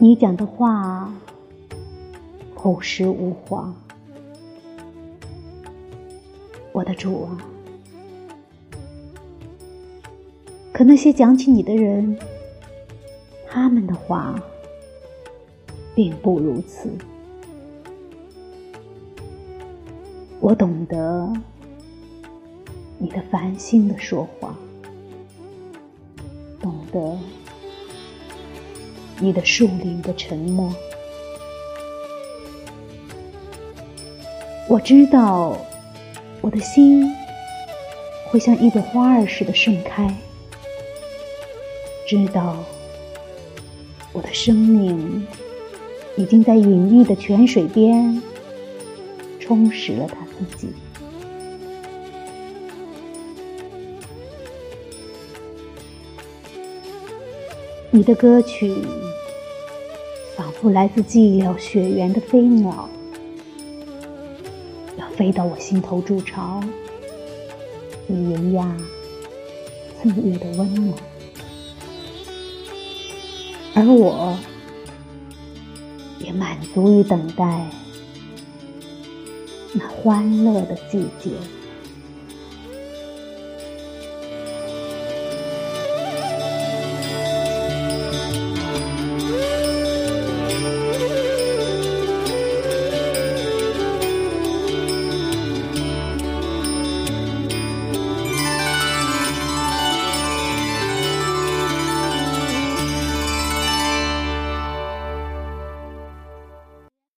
你讲的话朴实无华，我的主啊！可那些讲起你的人，他们的话并不如此。我懂得你的繁星的说话，懂得。你的树林的沉默，我知道，我的心会像一朵花儿似的盛开。知道，我的生命已经在隐秘的泉水边充实了他自己。你的歌曲。仿佛来自寂寥雪原的飞鸟，要飞到我心头筑巢，以营压四月的温暖，而我也满足于等待那欢乐的季节。